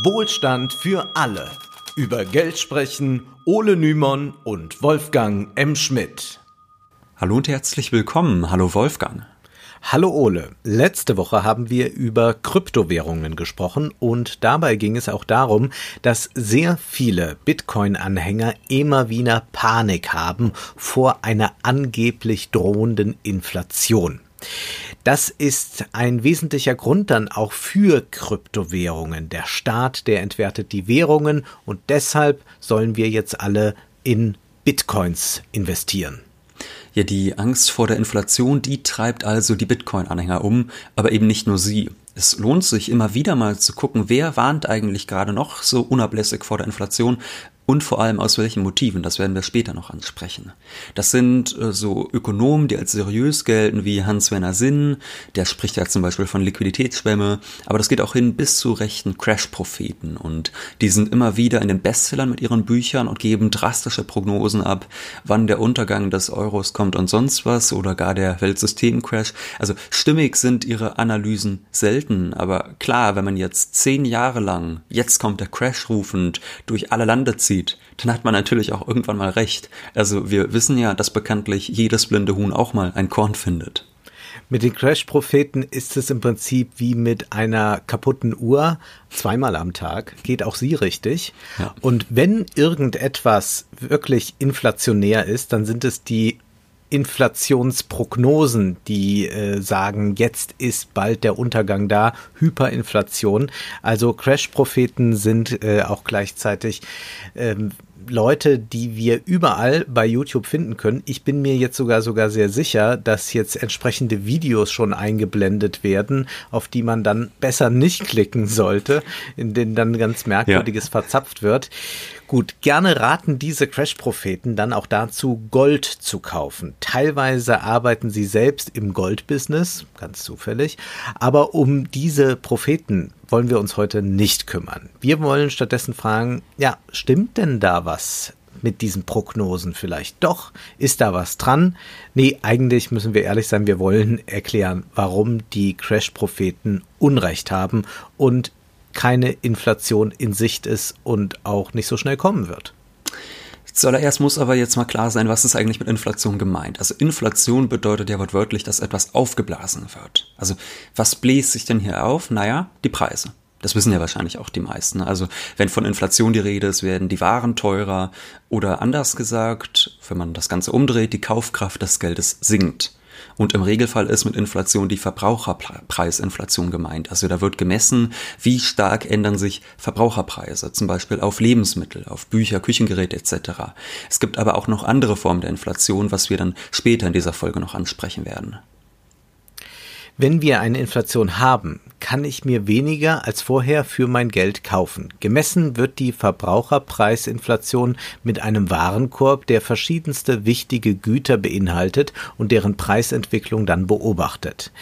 Wohlstand für alle. Über Geld sprechen Ole Nymon und Wolfgang M. Schmidt. Hallo und herzlich willkommen. Hallo Wolfgang. Hallo Ole. Letzte Woche haben wir über Kryptowährungen gesprochen und dabei ging es auch darum, dass sehr viele Bitcoin-Anhänger immer wieder Panik haben vor einer angeblich drohenden Inflation. Das ist ein wesentlicher Grund dann auch für Kryptowährungen. Der Staat, der entwertet die Währungen und deshalb sollen wir jetzt alle in Bitcoins investieren. Ja, die Angst vor der Inflation, die treibt also die Bitcoin-Anhänger um, aber eben nicht nur sie. Es lohnt sich immer wieder mal zu gucken, wer warnt eigentlich gerade noch so unablässig vor der Inflation, und vor allem aus welchen Motiven, das werden wir später noch ansprechen. Das sind äh, so Ökonomen, die als seriös gelten, wie Hans-Werner Sinn, der spricht ja zum Beispiel von Liquiditätsschwämme, aber das geht auch hin bis zu rechten Crash-Propheten und die sind immer wieder in den Bestsellern mit ihren Büchern und geben drastische Prognosen ab, wann der Untergang des Euros kommt und sonst was oder gar der Weltsystem-Crash. Also stimmig sind ihre Analysen selten, aber klar, wenn man jetzt zehn Jahre lang, jetzt kommt der Crash rufend, durch alle Lande zieht, sieht, dann hat man natürlich auch irgendwann mal recht. Also wir wissen ja, dass bekanntlich jedes blinde Huhn auch mal ein Korn findet. Mit den Crash-Propheten ist es im Prinzip wie mit einer kaputten Uhr. Zweimal am Tag geht auch sie richtig. Ja. Und wenn irgendetwas wirklich inflationär ist, dann sind es die Inflationsprognosen, die äh, sagen, jetzt ist bald der Untergang da, Hyperinflation. Also Crash-Propheten sind äh, auch gleichzeitig ähm, Leute, die wir überall bei YouTube finden können. Ich bin mir jetzt sogar sogar sehr sicher, dass jetzt entsprechende Videos schon eingeblendet werden, auf die man dann besser nicht klicken sollte, in denen dann ganz merkwürdiges ja. verzapft wird. Gut, gerne raten diese Crash-Propheten dann auch dazu, Gold zu kaufen. Teilweise arbeiten sie selbst im Goldbusiness, ganz zufällig, aber um diese Propheten wollen wir uns heute nicht kümmern. Wir wollen stattdessen fragen, ja, stimmt denn da was? mit diesen Prognosen vielleicht doch? Ist da was dran? Nee, eigentlich müssen wir ehrlich sein, wir wollen erklären, warum die Crash-Propheten Unrecht haben und keine Inflation in Sicht ist und auch nicht so schnell kommen wird. Zuallererst muss aber jetzt mal klar sein, was ist eigentlich mit Inflation gemeint. Also Inflation bedeutet ja wortwörtlich, dass etwas aufgeblasen wird. Also was bläst sich denn hier auf? Naja, die Preise. Das wissen ja wahrscheinlich auch die meisten. Also wenn von Inflation die Rede ist, werden die Waren teurer oder anders gesagt, wenn man das Ganze umdreht, die Kaufkraft des Geldes sinkt. Und im Regelfall ist mit Inflation die Verbraucherpreisinflation gemeint. Also da wird gemessen, wie stark ändern sich Verbraucherpreise, zum Beispiel auf Lebensmittel, auf Bücher, Küchengeräte etc. Es gibt aber auch noch andere Formen der Inflation, was wir dann später in dieser Folge noch ansprechen werden. Wenn wir eine Inflation haben, kann ich mir weniger als vorher für mein Geld kaufen. Gemessen wird die Verbraucherpreisinflation mit einem Warenkorb, der verschiedenste wichtige Güter beinhaltet und deren Preisentwicklung dann beobachtet.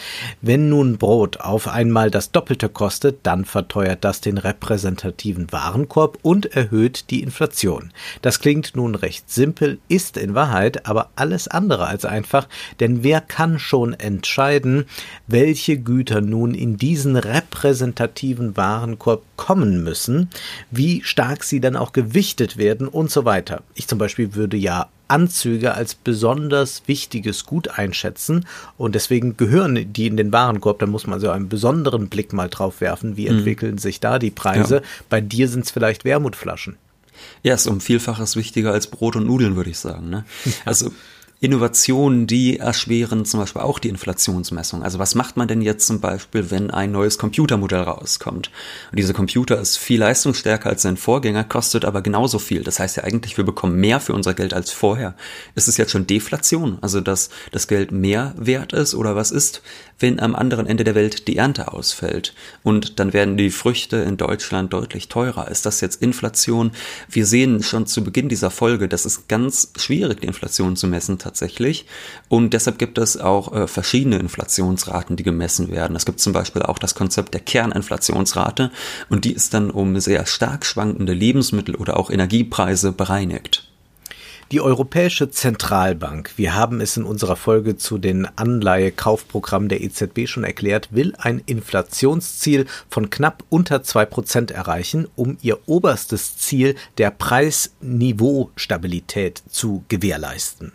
Wenn nun Brot auf einmal das Doppelte kostet, dann verteuert das den repräsentativen Warenkorb und erhöht die Inflation. Das klingt nun recht simpel, ist in Wahrheit aber alles andere als einfach, denn wer kann schon entscheiden, welche Güter nun in diesen repräsentativen Warenkorb kommen müssen, wie stark sie dann auch gewichtet werden und so weiter. Ich zum Beispiel würde ja Anzüge als besonders wichtiges Gut einschätzen und deswegen gehören die in den Warenkorb. Da muss man so einen besonderen Blick mal drauf werfen, wie mhm. entwickeln sich da die Preise. Ja. Bei dir sind es vielleicht Wermutflaschen. Ja, ist um Vielfaches wichtiger als Brot und Nudeln, würde ich sagen. Ne? Also Innovationen, die erschweren zum Beispiel auch die Inflationsmessung. Also was macht man denn jetzt zum Beispiel, wenn ein neues Computermodell rauskommt? Und dieser Computer ist viel leistungsstärker als sein Vorgänger, kostet aber genauso viel. Das heißt ja eigentlich, wir bekommen mehr für unser Geld als vorher. Ist es jetzt schon Deflation? Also dass das Geld mehr wert ist oder was ist, wenn am anderen Ende der Welt die Ernte ausfällt? Und dann werden die Früchte in Deutschland deutlich teurer. Ist das jetzt Inflation? Wir sehen schon zu Beginn dieser Folge, das ist ganz schwierig, die Inflation zu messen tatsächlich. Und deshalb gibt es auch äh, verschiedene Inflationsraten, die gemessen werden. Es gibt zum Beispiel auch das Konzept der Kerninflationsrate und die ist dann um sehr stark schwankende Lebensmittel oder auch Energiepreise bereinigt. Die Europäische Zentralbank, wir haben es in unserer Folge zu den Anleihekaufprogrammen der EZB schon erklärt, will ein Inflationsziel von knapp unter zwei Prozent erreichen, um ihr oberstes Ziel der Preisniveaustabilität zu gewährleisten.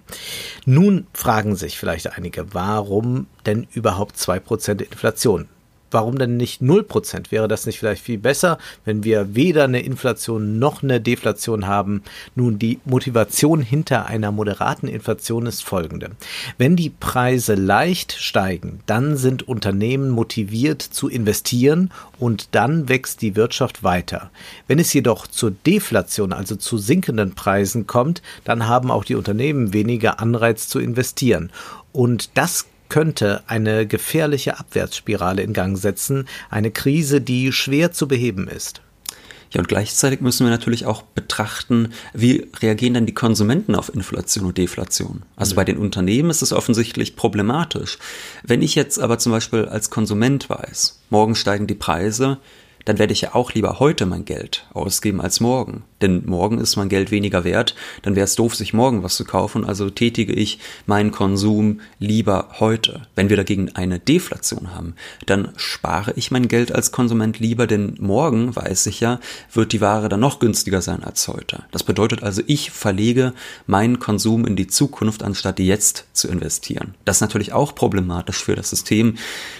Nun fragen sich vielleicht einige, warum denn überhaupt zwei Prozent Inflation? Warum denn nicht 0%? Wäre das nicht vielleicht viel besser, wenn wir weder eine Inflation noch eine Deflation haben? Nun, die Motivation hinter einer moderaten Inflation ist folgende. Wenn die Preise leicht steigen, dann sind Unternehmen motiviert zu investieren und dann wächst die Wirtschaft weiter. Wenn es jedoch zur Deflation, also zu sinkenden Preisen kommt, dann haben auch die Unternehmen weniger Anreiz zu investieren. Und das könnte eine gefährliche Abwärtsspirale in Gang setzen, eine Krise, die schwer zu beheben ist. Ja, und gleichzeitig müssen wir natürlich auch betrachten, wie reagieren denn die Konsumenten auf Inflation und Deflation. Also bei den Unternehmen ist es offensichtlich problematisch. Wenn ich jetzt aber zum Beispiel als Konsument weiß, morgen steigen die Preise, dann werde ich ja auch lieber heute mein Geld ausgeben als morgen. Denn morgen ist mein Geld weniger wert, dann wäre es doof, sich morgen was zu kaufen, also tätige ich meinen Konsum lieber heute. Wenn wir dagegen eine Deflation haben, dann spare ich mein Geld als Konsument lieber, denn morgen, weiß ich ja, wird die Ware dann noch günstiger sein als heute. Das bedeutet also, ich verlege meinen Konsum in die Zukunft, anstatt jetzt zu investieren. Das ist natürlich auch problematisch für das System,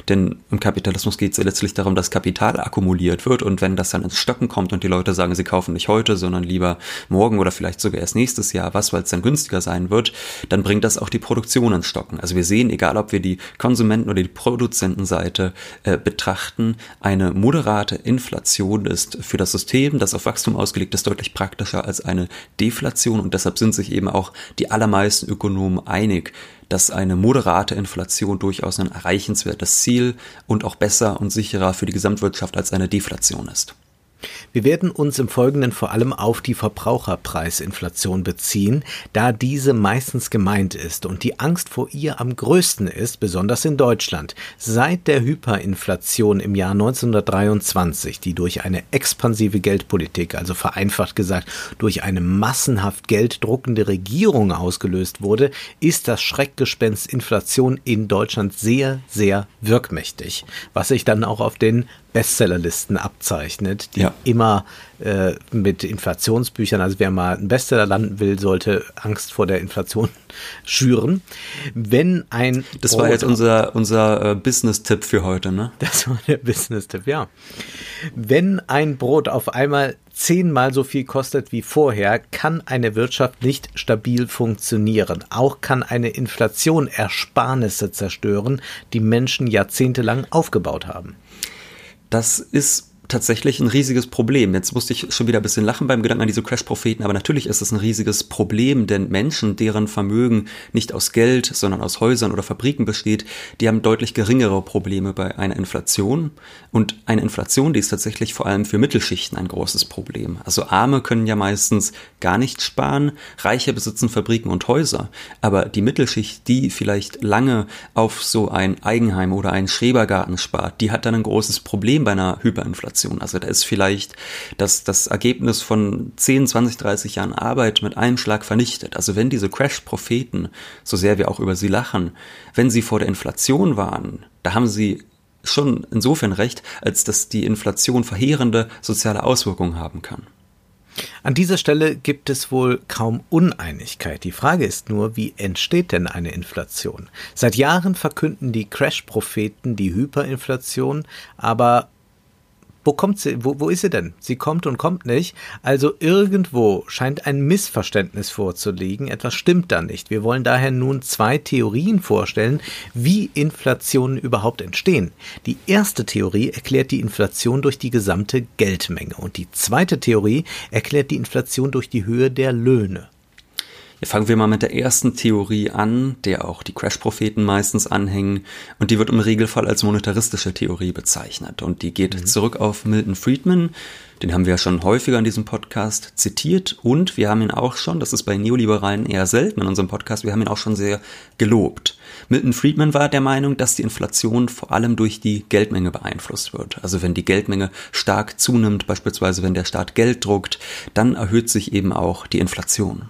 denn im Kapitalismus geht es ja letztlich darum, dass Kapital akkumuliert wird und wenn das dann ins Stocken kommt und die Leute sagen, sie kaufen nicht heute, sondern lieber morgen oder vielleicht sogar erst nächstes Jahr was, weil es dann günstiger sein wird, dann bringt das auch die Produktion ins Stocken. Also wir sehen, egal ob wir die Konsumenten oder die Produzentenseite äh, betrachten, eine moderate Inflation ist für das System, das auf Wachstum ausgelegt ist, deutlich praktischer als eine Deflation und deshalb sind sich eben auch die allermeisten Ökonomen einig, dass eine moderate Inflation durchaus ein erreichenswertes Ziel und auch besser und sicherer für die Gesamtwirtschaft als eine Deflation ist. Wir werden uns im Folgenden vor allem auf die Verbraucherpreisinflation beziehen, da diese meistens gemeint ist und die Angst vor ihr am größten ist, besonders in Deutschland. Seit der Hyperinflation im Jahr 1923, die durch eine expansive Geldpolitik, also vereinfacht gesagt durch eine massenhaft gelddruckende Regierung ausgelöst wurde, ist das Schreckgespenst Inflation in Deutschland sehr, sehr wirkmächtig, was sich dann auch auf den Bestsellerlisten abzeichnet, die ja. immer äh, mit Inflationsbüchern, also wer mal einen Bestseller landen will, sollte Angst vor der Inflation schüren. Wenn ein Das war jetzt unser, unser äh, Business-Tipp für heute, ne? Das war der Business-Tipp, ja. Wenn ein Brot auf einmal zehnmal so viel kostet wie vorher, kann eine Wirtschaft nicht stabil funktionieren. Auch kann eine Inflation Ersparnisse zerstören, die Menschen jahrzehntelang aufgebaut haben. Das ist tatsächlich ein riesiges Problem. Jetzt musste ich schon wieder ein bisschen lachen beim Gedanken an diese Crash-Propheten, aber natürlich ist es ein riesiges Problem, denn Menschen, deren Vermögen nicht aus Geld, sondern aus Häusern oder Fabriken besteht, die haben deutlich geringere Probleme bei einer Inflation. Und eine Inflation, die ist tatsächlich vor allem für Mittelschichten ein großes Problem. Also Arme können ja meistens gar nicht sparen, Reiche besitzen Fabriken und Häuser, aber die Mittelschicht, die vielleicht lange auf so ein Eigenheim oder einen Schrebergarten spart, die hat dann ein großes Problem bei einer Hyperinflation. Situation. Also da ist vielleicht das, das Ergebnis von 10, 20, 30 Jahren Arbeit mit einem Schlag vernichtet. Also wenn diese Crash-Propheten, so sehr wir auch über sie lachen, wenn sie vor der Inflation waren, da haben sie schon insofern recht, als dass die Inflation verheerende soziale Auswirkungen haben kann. An dieser Stelle gibt es wohl kaum Uneinigkeit. Die Frage ist nur, wie entsteht denn eine Inflation? Seit Jahren verkünden die Crash-Propheten die Hyperinflation, aber wo kommt sie, wo, wo ist sie denn? Sie kommt und kommt nicht. Also irgendwo scheint ein Missverständnis vorzuliegen. Etwas stimmt da nicht. Wir wollen daher nun zwei Theorien vorstellen, wie Inflationen überhaupt entstehen. Die erste Theorie erklärt die Inflation durch die gesamte Geldmenge und die zweite Theorie erklärt die Inflation durch die Höhe der Löhne. Ja, fangen wir mal mit der ersten Theorie an, der auch die Crash-Propheten meistens anhängen. Und die wird im Regelfall als monetaristische Theorie bezeichnet. Und die geht mhm. zurück auf Milton Friedman. Den haben wir ja schon häufiger in diesem Podcast zitiert. Und wir haben ihn auch schon, das ist bei Neoliberalen eher selten in unserem Podcast, wir haben ihn auch schon sehr gelobt. Milton Friedman war der Meinung, dass die Inflation vor allem durch die Geldmenge beeinflusst wird. Also wenn die Geldmenge stark zunimmt, beispielsweise wenn der Staat Geld druckt, dann erhöht sich eben auch die Inflation.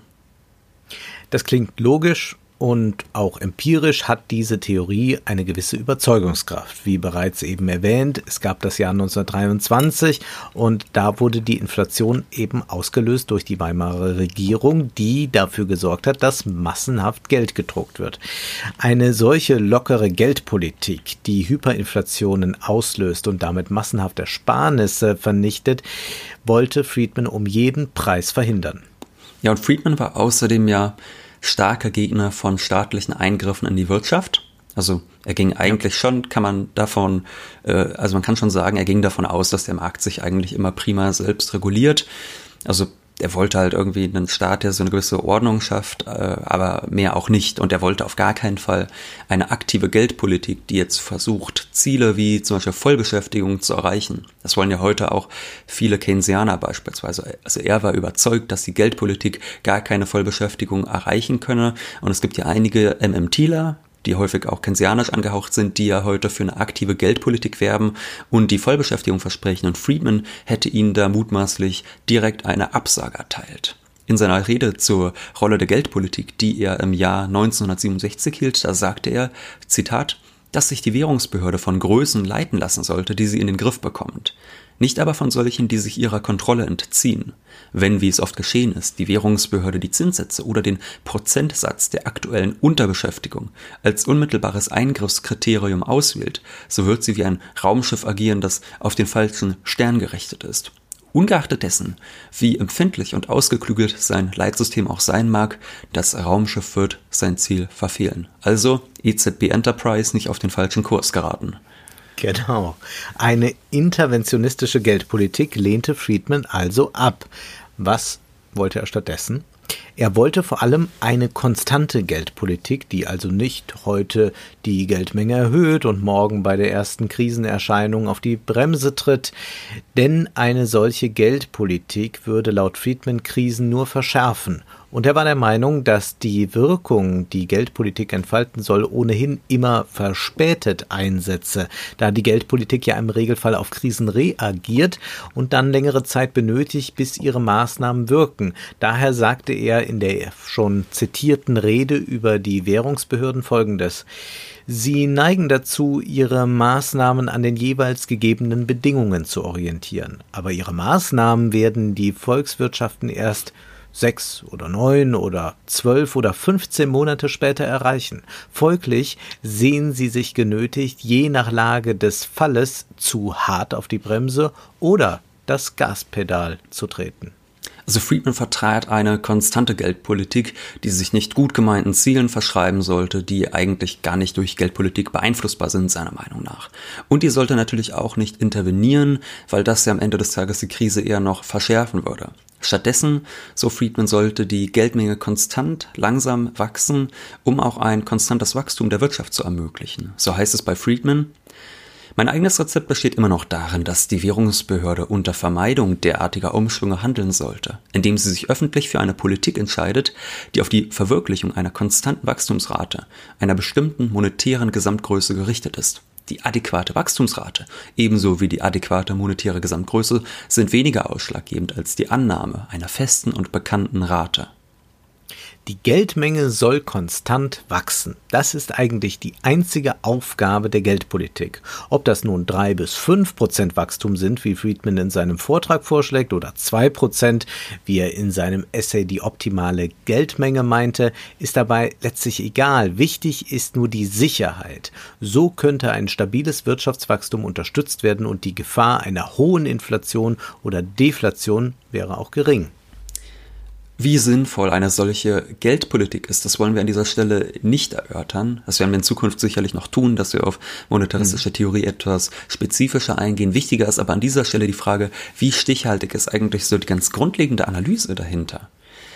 Das klingt logisch und auch empirisch hat diese Theorie eine gewisse Überzeugungskraft. Wie bereits eben erwähnt, es gab das Jahr 1923 und da wurde die Inflation eben ausgelöst durch die Weimarer Regierung, die dafür gesorgt hat, dass massenhaft Geld gedruckt wird. Eine solche lockere Geldpolitik, die Hyperinflationen auslöst und damit massenhaft Ersparnisse vernichtet, wollte Friedman um jeden Preis verhindern. Ja, und Friedman war außerdem ja starker Gegner von staatlichen Eingriffen in die Wirtschaft. Also er ging eigentlich ja. schon, kann man davon, äh, also man kann schon sagen, er ging davon aus, dass der Markt sich eigentlich immer prima selbst reguliert. Also er wollte halt irgendwie einen Staat, der so eine gewisse Ordnung schafft, äh, aber mehr auch nicht. Und er wollte auf gar keinen Fall eine aktive Geldpolitik, die jetzt versucht, Ziele wie zum Beispiel Vollbeschäftigung zu erreichen. Das wollen ja heute auch viele Keynesianer beispielsweise. Also er war überzeugt, dass die Geldpolitik gar keine Vollbeschäftigung erreichen könne. Und es gibt ja einige MMTler, die häufig auch keynesianisch angehaucht sind, die ja heute für eine aktive Geldpolitik werben und die Vollbeschäftigung versprechen. Und Friedman hätte ihnen da mutmaßlich direkt eine Absage erteilt. In seiner Rede zur Rolle der Geldpolitik, die er im Jahr 1967 hielt, da sagte er, Zitat, dass sich die Währungsbehörde von Größen leiten lassen sollte, die sie in den Griff bekommt nicht aber von solchen, die sich ihrer Kontrolle entziehen. Wenn, wie es oft geschehen ist, die Währungsbehörde die Zinssätze oder den Prozentsatz der aktuellen Unterbeschäftigung als unmittelbares Eingriffskriterium auswählt, so wird sie wie ein Raumschiff agieren, das auf den falschen Stern gerichtet ist. Ungeachtet dessen, wie empfindlich und ausgeklügelt sein Leitsystem auch sein mag, das Raumschiff wird sein Ziel verfehlen. Also EZB Enterprise nicht auf den falschen Kurs geraten. Genau. Eine interventionistische Geldpolitik lehnte Friedman also ab. Was wollte er stattdessen? Er wollte vor allem eine konstante Geldpolitik, die also nicht heute die Geldmenge erhöht und morgen bei der ersten Krisenerscheinung auf die Bremse tritt, denn eine solche Geldpolitik würde laut Friedman Krisen nur verschärfen und er war der Meinung, dass die Wirkung, die Geldpolitik entfalten soll, ohnehin immer verspätet einsetze, da die Geldpolitik ja im Regelfall auf Krisen reagiert und dann längere Zeit benötigt, bis ihre Maßnahmen wirken. Daher sagte er in der schon zitierten Rede über die Währungsbehörden folgendes. Sie neigen dazu, ihre Maßnahmen an den jeweils gegebenen Bedingungen zu orientieren. Aber ihre Maßnahmen werden die Volkswirtschaften erst sechs oder neun oder zwölf oder fünfzehn Monate später erreichen. Folglich sehen sie sich genötigt, je nach Lage des Falles zu hart auf die Bremse oder das Gaspedal zu treten. Also Friedman vertrat eine konstante Geldpolitik, die sich nicht gut gemeinten Zielen verschreiben sollte, die eigentlich gar nicht durch Geldpolitik beeinflussbar sind, seiner Meinung nach. Und die sollte natürlich auch nicht intervenieren, weil das ja am Ende des Tages die Krise eher noch verschärfen würde. Stattdessen, so Friedman, sollte die Geldmenge konstant langsam wachsen, um auch ein konstantes Wachstum der Wirtschaft zu ermöglichen. So heißt es bei Friedman, mein eigenes Rezept besteht immer noch darin, dass die Währungsbehörde unter Vermeidung derartiger Umschwünge handeln sollte, indem sie sich öffentlich für eine Politik entscheidet, die auf die Verwirklichung einer konstanten Wachstumsrate, einer bestimmten monetären Gesamtgröße gerichtet ist. Die adäquate Wachstumsrate ebenso wie die adäquate monetäre Gesamtgröße sind weniger ausschlaggebend als die Annahme einer festen und bekannten Rate. Die Geldmenge soll konstant wachsen. Das ist eigentlich die einzige Aufgabe der Geldpolitik. Ob das nun drei bis fünf Prozent Wachstum sind, wie Friedman in seinem Vortrag vorschlägt, oder zwei Prozent, wie er in seinem Essay die optimale Geldmenge meinte, ist dabei letztlich egal. Wichtig ist nur die Sicherheit. So könnte ein stabiles Wirtschaftswachstum unterstützt werden und die Gefahr einer hohen Inflation oder Deflation wäre auch gering. Wie sinnvoll eine solche Geldpolitik ist, das wollen wir an dieser Stelle nicht erörtern. Das werden wir in Zukunft sicherlich noch tun, dass wir auf monetaristische mhm. Theorie etwas spezifischer eingehen. Wichtiger ist aber an dieser Stelle die Frage, wie stichhaltig ist eigentlich so die ganz grundlegende Analyse dahinter?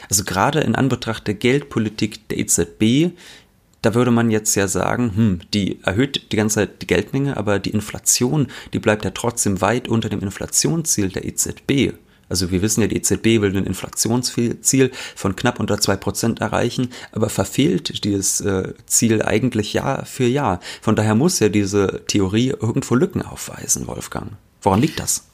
Also gerade in Anbetracht der Geldpolitik der EZB, da würde man jetzt ja sagen, hm, die erhöht die ganze Zeit die Geldmenge, aber die Inflation, die bleibt ja trotzdem weit unter dem Inflationsziel der EZB. Also wir wissen ja, die EZB will ein Inflationsziel von knapp unter zwei Prozent erreichen, aber verfehlt dieses äh, Ziel eigentlich Jahr für Jahr. Von daher muss ja diese Theorie irgendwo Lücken aufweisen, Wolfgang. Woran liegt das?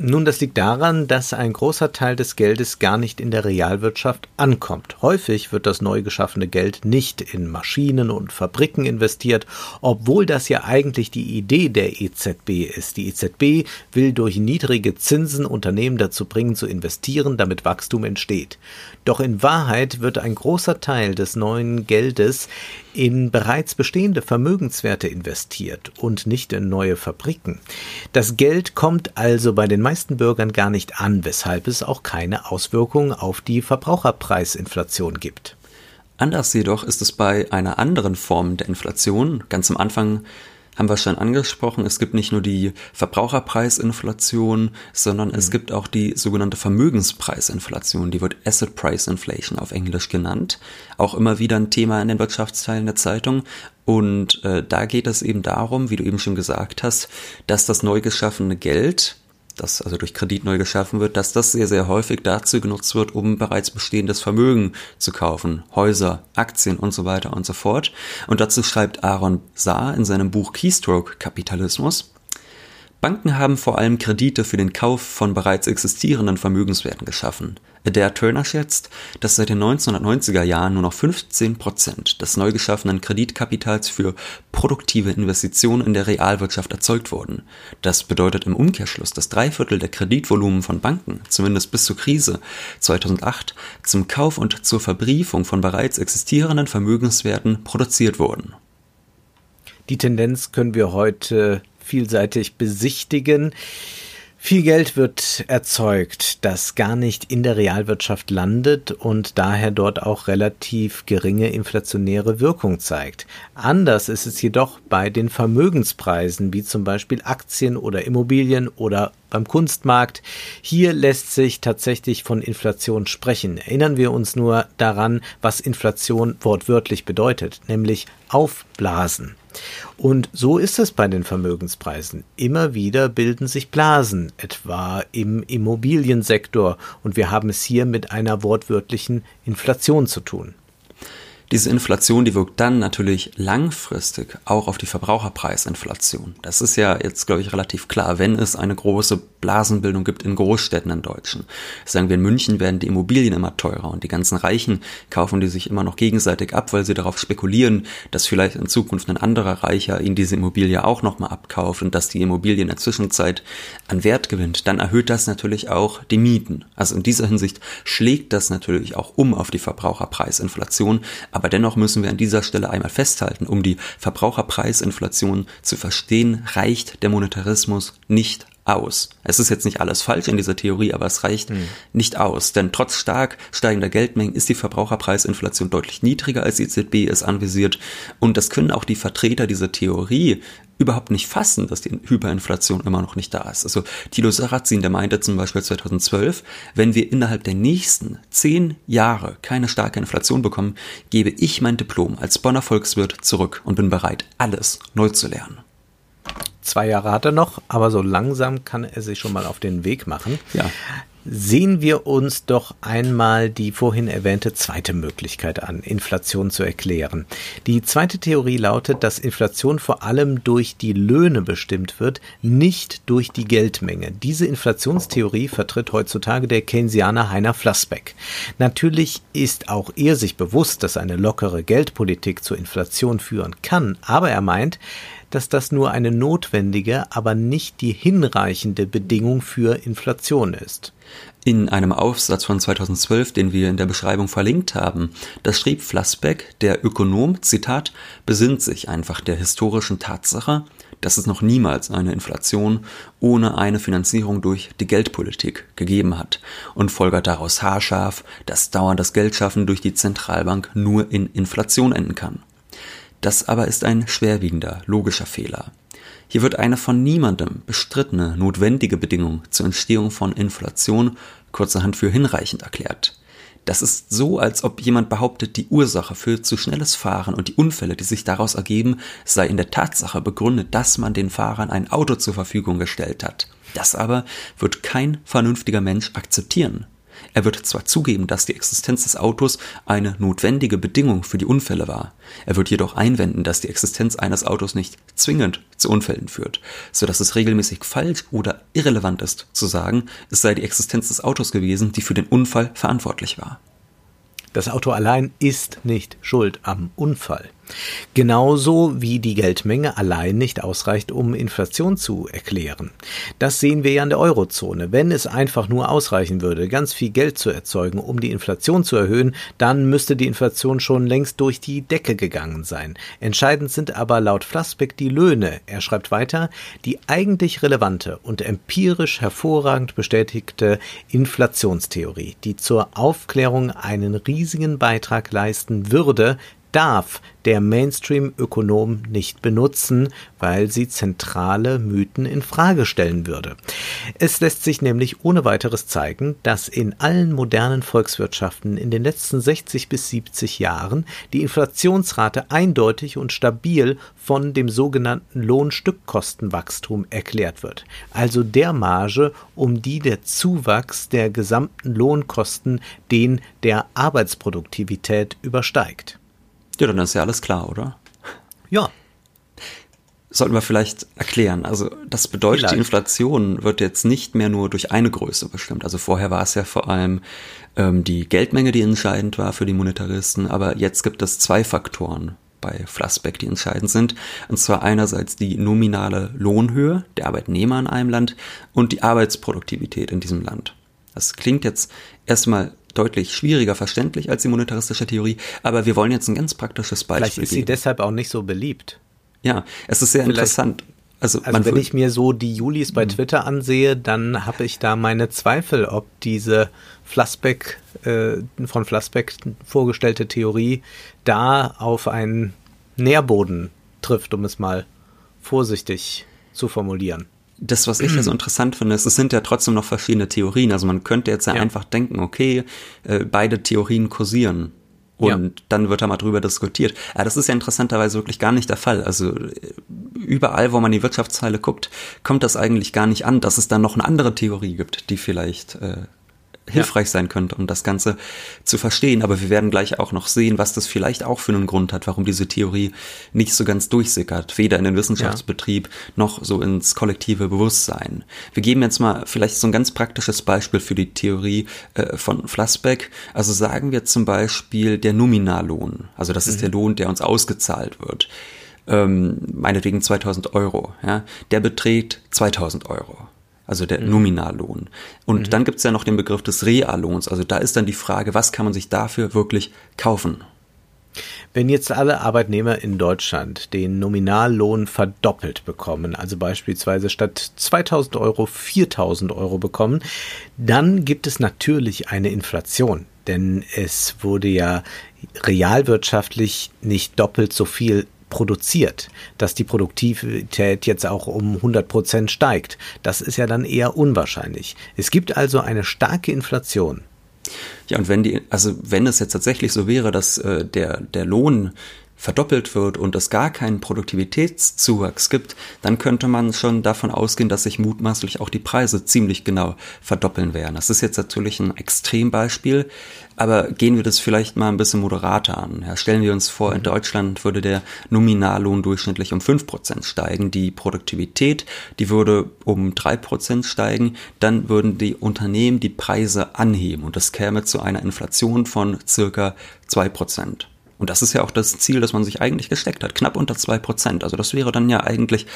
Nun, das liegt daran, dass ein großer Teil des Geldes gar nicht in der Realwirtschaft ankommt. Häufig wird das neu geschaffene Geld nicht in Maschinen und Fabriken investiert, obwohl das ja eigentlich die Idee der EZB ist. Die EZB will durch niedrige Zinsen Unternehmen dazu bringen zu investieren, damit Wachstum entsteht. Doch in Wahrheit wird ein großer Teil des neuen Geldes in bereits bestehende Vermögenswerte investiert und nicht in neue Fabriken. Das Geld kommt also bei den meisten Bürgern gar nicht an, weshalb es auch keine Auswirkungen auf die Verbraucherpreisinflation gibt. Anders jedoch ist es bei einer anderen Form der Inflation. Ganz am Anfang haben wir schon angesprochen, es gibt nicht nur die Verbraucherpreisinflation, sondern mhm. es gibt auch die sogenannte Vermögenspreisinflation, die wird Asset Price Inflation auf Englisch genannt. Auch immer wieder ein Thema in den Wirtschaftsteilen der Zeitung. Und äh, da geht es eben darum, wie du eben schon gesagt hast, dass das neu geschaffene Geld das also durch Kredit neu geschaffen wird, dass das sehr, sehr häufig dazu genutzt wird, um bereits bestehendes Vermögen zu kaufen. Häuser, Aktien und so weiter und so fort. Und dazu schreibt Aaron Saar in seinem Buch Keystroke Kapitalismus, Banken haben vor allem Kredite für den Kauf von bereits existierenden Vermögenswerten geschaffen. Adair Turner schätzt, dass seit den 1990er Jahren nur noch 15 Prozent des neu geschaffenen Kreditkapitals für produktive Investitionen in der Realwirtschaft erzeugt wurden. Das bedeutet im Umkehrschluss, dass drei Viertel der Kreditvolumen von Banken, zumindest bis zur Krise 2008, zum Kauf und zur Verbriefung von bereits existierenden Vermögenswerten produziert wurden. Die Tendenz können wir heute vielseitig besichtigen. Viel Geld wird erzeugt, das gar nicht in der Realwirtschaft landet und daher dort auch relativ geringe inflationäre Wirkung zeigt. Anders ist es jedoch bei den Vermögenspreisen, wie zum Beispiel Aktien oder Immobilien oder beim Kunstmarkt. Hier lässt sich tatsächlich von Inflation sprechen. Erinnern wir uns nur daran, was Inflation wortwörtlich bedeutet, nämlich aufblasen. Und so ist es bei den Vermögenspreisen. Immer wieder bilden sich Blasen, etwa im Immobiliensektor, und wir haben es hier mit einer wortwörtlichen Inflation zu tun. Diese Inflation, die wirkt dann natürlich langfristig auch auf die Verbraucherpreisinflation. Das ist ja jetzt, glaube ich, relativ klar, wenn es eine große Blasenbildung gibt in Großstädten in Deutschen. Sagen wir, in München werden die Immobilien immer teurer und die ganzen Reichen kaufen die sich immer noch gegenseitig ab, weil sie darauf spekulieren, dass vielleicht in Zukunft ein anderer Reicher ihnen diese Immobilie auch nochmal abkauft und dass die Immobilie in der Zwischenzeit an Wert gewinnt. Dann erhöht das natürlich auch die Mieten. Also in dieser Hinsicht schlägt das natürlich auch um auf die Verbraucherpreisinflation aber dennoch müssen wir an dieser Stelle einmal festhalten, um die Verbraucherpreisinflation zu verstehen, reicht der Monetarismus nicht aus. Es ist jetzt nicht alles falsch in dieser Theorie, aber es reicht mhm. nicht aus. Denn trotz stark steigender Geldmengen ist die Verbraucherpreisinflation deutlich niedriger, als die EZB es anvisiert. Und das können auch die Vertreter dieser Theorie überhaupt nicht fassen, dass die Hyperinflation immer noch nicht da ist. Also Thilo Sarrazin, der meinte zum Beispiel 2012, wenn wir innerhalb der nächsten zehn Jahre keine starke Inflation bekommen, gebe ich mein Diplom als Bonner Volkswirt zurück und bin bereit, alles neu zu lernen. Zwei Jahre hat er noch, aber so langsam kann er sich schon mal auf den Weg machen. Ja. Sehen wir uns doch einmal die vorhin erwähnte zweite Möglichkeit an, Inflation zu erklären. Die zweite Theorie lautet, dass Inflation vor allem durch die Löhne bestimmt wird, nicht durch die Geldmenge. Diese Inflationstheorie vertritt heutzutage der Keynesianer Heiner Flassbeck. Natürlich ist auch er sich bewusst, dass eine lockere Geldpolitik zur Inflation führen kann, aber er meint, dass das nur eine notwendige, aber nicht die hinreichende Bedingung für Inflation ist. In einem Aufsatz von 2012, den wir in der Beschreibung verlinkt haben, da schrieb Flassbeck, der Ökonom, Zitat, besinnt sich einfach der historischen Tatsache, dass es noch niemals eine Inflation ohne eine Finanzierung durch die Geldpolitik gegeben hat und folgert daraus haarscharf, dass dauernd das Geldschaffen durch die Zentralbank nur in Inflation enden kann. Das aber ist ein schwerwiegender, logischer Fehler. Hier wird eine von niemandem bestrittene, notwendige Bedingung zur Entstehung von Inflation kurzerhand für hinreichend erklärt. Das ist so, als ob jemand behauptet, die Ursache für zu schnelles Fahren und die Unfälle, die sich daraus ergeben, sei in der Tatsache begründet, dass man den Fahrern ein Auto zur Verfügung gestellt hat. Das aber wird kein vernünftiger Mensch akzeptieren. Er wird zwar zugeben, dass die Existenz des Autos eine notwendige Bedingung für die Unfälle war. Er wird jedoch einwenden, dass die Existenz eines Autos nicht zwingend zu Unfällen führt, so dass es regelmäßig falsch oder irrelevant ist, zu sagen, es sei die Existenz des Autos gewesen, die für den Unfall verantwortlich war. Das Auto allein ist nicht schuld am Unfall. Genauso wie die Geldmenge allein nicht ausreicht, um Inflation zu erklären. Das sehen wir ja in der Eurozone. Wenn es einfach nur ausreichen würde, ganz viel Geld zu erzeugen, um die Inflation zu erhöhen, dann müsste die Inflation schon längst durch die Decke gegangen sein. Entscheidend sind aber laut Flassbeck die Löhne. Er schreibt weiter, die eigentlich relevante und empirisch hervorragend bestätigte Inflationstheorie, die zur Aufklärung einen riesigen Beitrag leisten würde, darf der Mainstream-Ökonom nicht benutzen, weil sie zentrale Mythen in Frage stellen würde. Es lässt sich nämlich ohne weiteres zeigen, dass in allen modernen Volkswirtschaften in den letzten 60 bis 70 Jahren die Inflationsrate eindeutig und stabil von dem sogenannten Lohnstückkostenwachstum erklärt wird, also der Marge, um die der Zuwachs der gesamten Lohnkosten den der Arbeitsproduktivität übersteigt. Ja, dann ist ja alles klar, oder? Ja. Sollten wir vielleicht erklären. Also das bedeutet, vielleicht. die Inflation wird jetzt nicht mehr nur durch eine Größe bestimmt. Also vorher war es ja vor allem ähm, die Geldmenge, die entscheidend war für die Monetaristen, aber jetzt gibt es zwei Faktoren bei Flassbeck, die entscheidend sind. Und zwar einerseits die nominale Lohnhöhe der Arbeitnehmer in einem Land und die Arbeitsproduktivität in diesem Land. Das klingt jetzt erstmal deutlich schwieriger verständlich als die monetaristische Theorie, aber wir wollen jetzt ein ganz praktisches Beispiel Vielleicht ist sie deshalb auch nicht so beliebt. Ja, es ist sehr Vielleicht, interessant. Also, also wenn ich mir so die Julis bei mhm. Twitter ansehe, dann habe ich da meine Zweifel, ob diese Flassbeck, äh, von Flassbeck vorgestellte Theorie da auf einen Nährboden trifft, um es mal vorsichtig zu formulieren das, was ich ja so interessant finde, ist, es sind ja trotzdem noch verschiedene Theorien. Also man könnte jetzt ja, ja. einfach denken, okay, äh, beide Theorien kursieren. Und ja. dann wird da mal drüber diskutiert. Aber das ist ja interessanterweise wirklich gar nicht der Fall. Also äh, überall, wo man die Wirtschaftszeile guckt, kommt das eigentlich gar nicht an, dass es dann noch eine andere Theorie gibt, die vielleicht äh, hilfreich ja. sein könnte, um das Ganze zu verstehen. Aber wir werden gleich auch noch sehen, was das vielleicht auch für einen Grund hat, warum diese Theorie nicht so ganz durchsickert, weder in den Wissenschaftsbetrieb ja. noch so ins kollektive Bewusstsein. Wir geben jetzt mal vielleicht so ein ganz praktisches Beispiel für die Theorie äh, von Flassbeck. Also sagen wir zum Beispiel der Nominallohn. Also das mhm. ist der Lohn, der uns ausgezahlt wird. Ähm, meinetwegen 2000 Euro. Ja, der beträgt 2000 Euro also der mhm. Nominallohn. Und mhm. dann gibt es ja noch den Begriff des Reallohns. Also da ist dann die Frage, was kann man sich dafür wirklich kaufen? Wenn jetzt alle Arbeitnehmer in Deutschland den Nominallohn verdoppelt bekommen, also beispielsweise statt 2000 Euro 4000 Euro bekommen, dann gibt es natürlich eine Inflation. Denn es wurde ja realwirtschaftlich nicht doppelt so viel produziert, dass die Produktivität jetzt auch um 100 Prozent steigt. Das ist ja dann eher unwahrscheinlich. Es gibt also eine starke Inflation. Ja, und wenn die, also wenn es jetzt tatsächlich so wäre, dass äh, der, der Lohn verdoppelt wird und es gar keinen Produktivitätszuwachs gibt, dann könnte man schon davon ausgehen, dass sich mutmaßlich auch die Preise ziemlich genau verdoppeln werden. Das ist jetzt natürlich ein Extrembeispiel, aber gehen wir das vielleicht mal ein bisschen moderater an. Ja, stellen wir uns vor, in Deutschland würde der Nominallohn durchschnittlich um fünf Prozent steigen, die Produktivität, die würde um drei Prozent steigen, dann würden die Unternehmen die Preise anheben und das käme zu einer Inflation von circa zwei Prozent. Und das ist ja auch das Ziel, das man sich eigentlich gesteckt hat, knapp unter zwei Prozent. Also das wäre dann ja eigentlich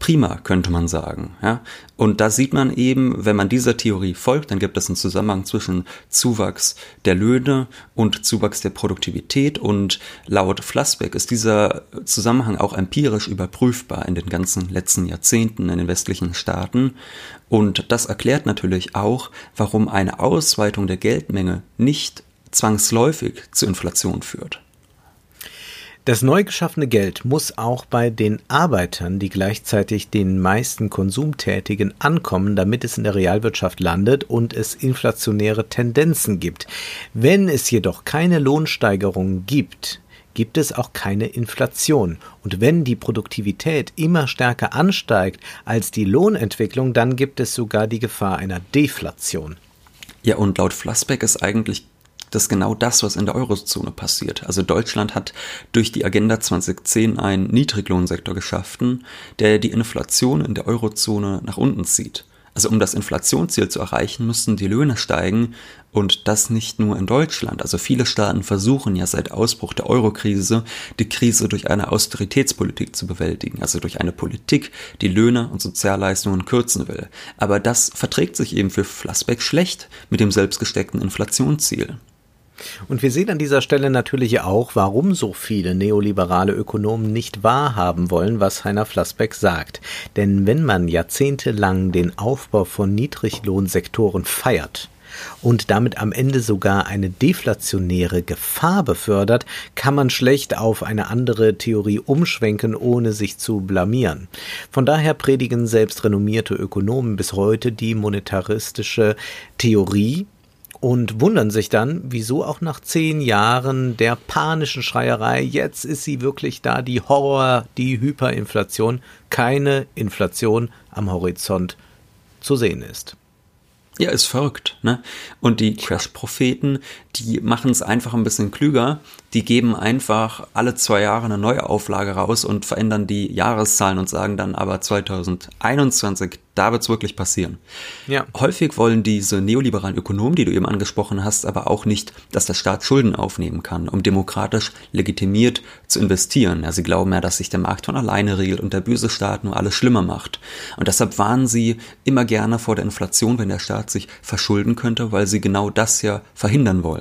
prima, könnte man sagen. Ja? Und da sieht man eben, wenn man dieser Theorie folgt, dann gibt es einen Zusammenhang zwischen Zuwachs der Löhne und Zuwachs der Produktivität. Und laut Flassbeck ist dieser Zusammenhang auch empirisch überprüfbar in den ganzen letzten Jahrzehnten in den westlichen Staaten. Und das erklärt natürlich auch, warum eine Ausweitung der Geldmenge nicht zwangsläufig zu Inflation führt. Das neu geschaffene Geld muss auch bei den Arbeitern, die gleichzeitig den meisten Konsumtätigen, ankommen, damit es in der Realwirtschaft landet und es inflationäre Tendenzen gibt. Wenn es jedoch keine Lohnsteigerung gibt, gibt es auch keine Inflation. Und wenn die Produktivität immer stärker ansteigt als die Lohnentwicklung, dann gibt es sogar die Gefahr einer Deflation. Ja, und laut Flassbeck ist eigentlich das genau das, was in der Eurozone passiert. Also Deutschland hat durch die Agenda 2010 einen Niedriglohnsektor geschaffen, der die Inflation in der Eurozone nach unten zieht. Also um das Inflationsziel zu erreichen, müssen die Löhne steigen und das nicht nur in Deutschland. Also viele Staaten versuchen ja seit Ausbruch der Eurokrise die Krise durch eine Austeritätspolitik zu bewältigen, also durch eine Politik, die Löhne und Sozialleistungen kürzen will. Aber das verträgt sich eben für Flassbeck schlecht mit dem selbstgesteckten Inflationsziel. Und wir sehen an dieser Stelle natürlich auch, warum so viele neoliberale Ökonomen nicht wahrhaben wollen, was Heiner Flassbeck sagt. Denn wenn man jahrzehntelang den Aufbau von Niedriglohnsektoren feiert, und damit am Ende sogar eine deflationäre Gefahr befördert, kann man schlecht auf eine andere Theorie umschwenken, ohne sich zu blamieren. Von daher predigen selbst renommierte Ökonomen bis heute die monetaristische Theorie, und wundern sich dann, wieso auch nach zehn Jahren der panischen Schreierei, jetzt ist sie wirklich da, die Horror, die Hyperinflation, keine Inflation am Horizont zu sehen ist. Ja, ist verrückt, ne? Und die Crash-Propheten, die machen es einfach ein bisschen klüger. Die geben einfach alle zwei Jahre eine neue Auflage raus und verändern die Jahreszahlen und sagen dann aber 2021 da wird es wirklich passieren. Ja. Häufig wollen diese neoliberalen Ökonomen, die du eben angesprochen hast, aber auch nicht, dass der Staat Schulden aufnehmen kann, um demokratisch legitimiert zu investieren. Ja, sie glauben ja, dass sich der Markt von alleine regelt und der böse Staat nur alles schlimmer macht. Und deshalb warnen sie immer gerne vor der Inflation, wenn der Staat sich verschulden könnte, weil sie genau das ja verhindern wollen.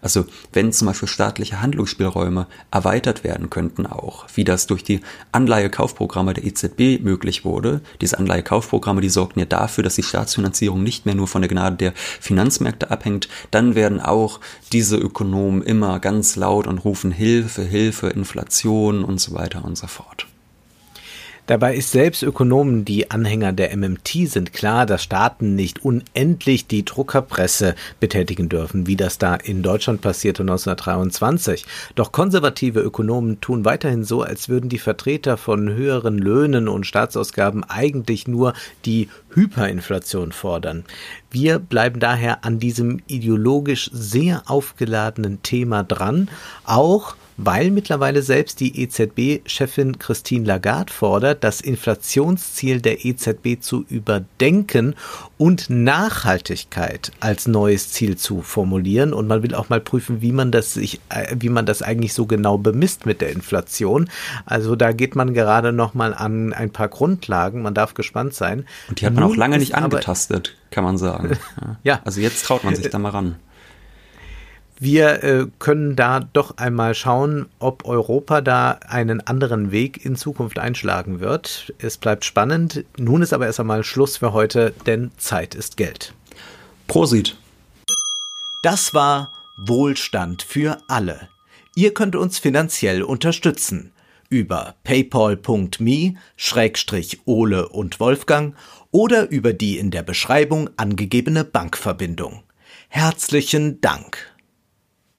Also wenn zum Beispiel staatliche Handlungsspielräume erweitert werden könnten auch, wie das durch die Anleihekaufprogramme der EZB möglich wurde, diese Anleihekaufprogramme die sorgten ja dafür, dass die Staatsfinanzierung nicht mehr nur von der Gnade der Finanzmärkte abhängt. Dann werden auch diese Ökonomen immer ganz laut und rufen Hilfe, Hilfe, Inflation und so weiter und so fort. Dabei ist selbst Ökonomen, die Anhänger der MMT sind, klar, dass Staaten nicht unendlich die Druckerpresse betätigen dürfen, wie das da in Deutschland passierte 1923. Doch konservative Ökonomen tun weiterhin so, als würden die Vertreter von höheren Löhnen und Staatsausgaben eigentlich nur die Hyperinflation fordern. Wir bleiben daher an diesem ideologisch sehr aufgeladenen Thema dran, auch weil mittlerweile selbst die EZB-Chefin Christine Lagarde fordert, das Inflationsziel der EZB zu überdenken und Nachhaltigkeit als neues Ziel zu formulieren. Und man will auch mal prüfen, wie man das sich, äh, wie man das eigentlich so genau bemisst mit der Inflation. Also da geht man gerade noch mal an ein paar Grundlagen. Man darf gespannt sein. Und die hat man Nun auch lange nicht angetastet, kann man sagen. ja. Also jetzt traut man sich da mal ran. Wir äh, können da doch einmal schauen, ob Europa da einen anderen Weg in Zukunft einschlagen wird. Es bleibt spannend. Nun ist aber erst einmal Schluss für heute, denn Zeit ist Geld. Prosit. Das war Wohlstand für alle. Ihr könnt uns finanziell unterstützen über paypal.me-ole und Wolfgang oder über die in der Beschreibung angegebene Bankverbindung. Herzlichen Dank.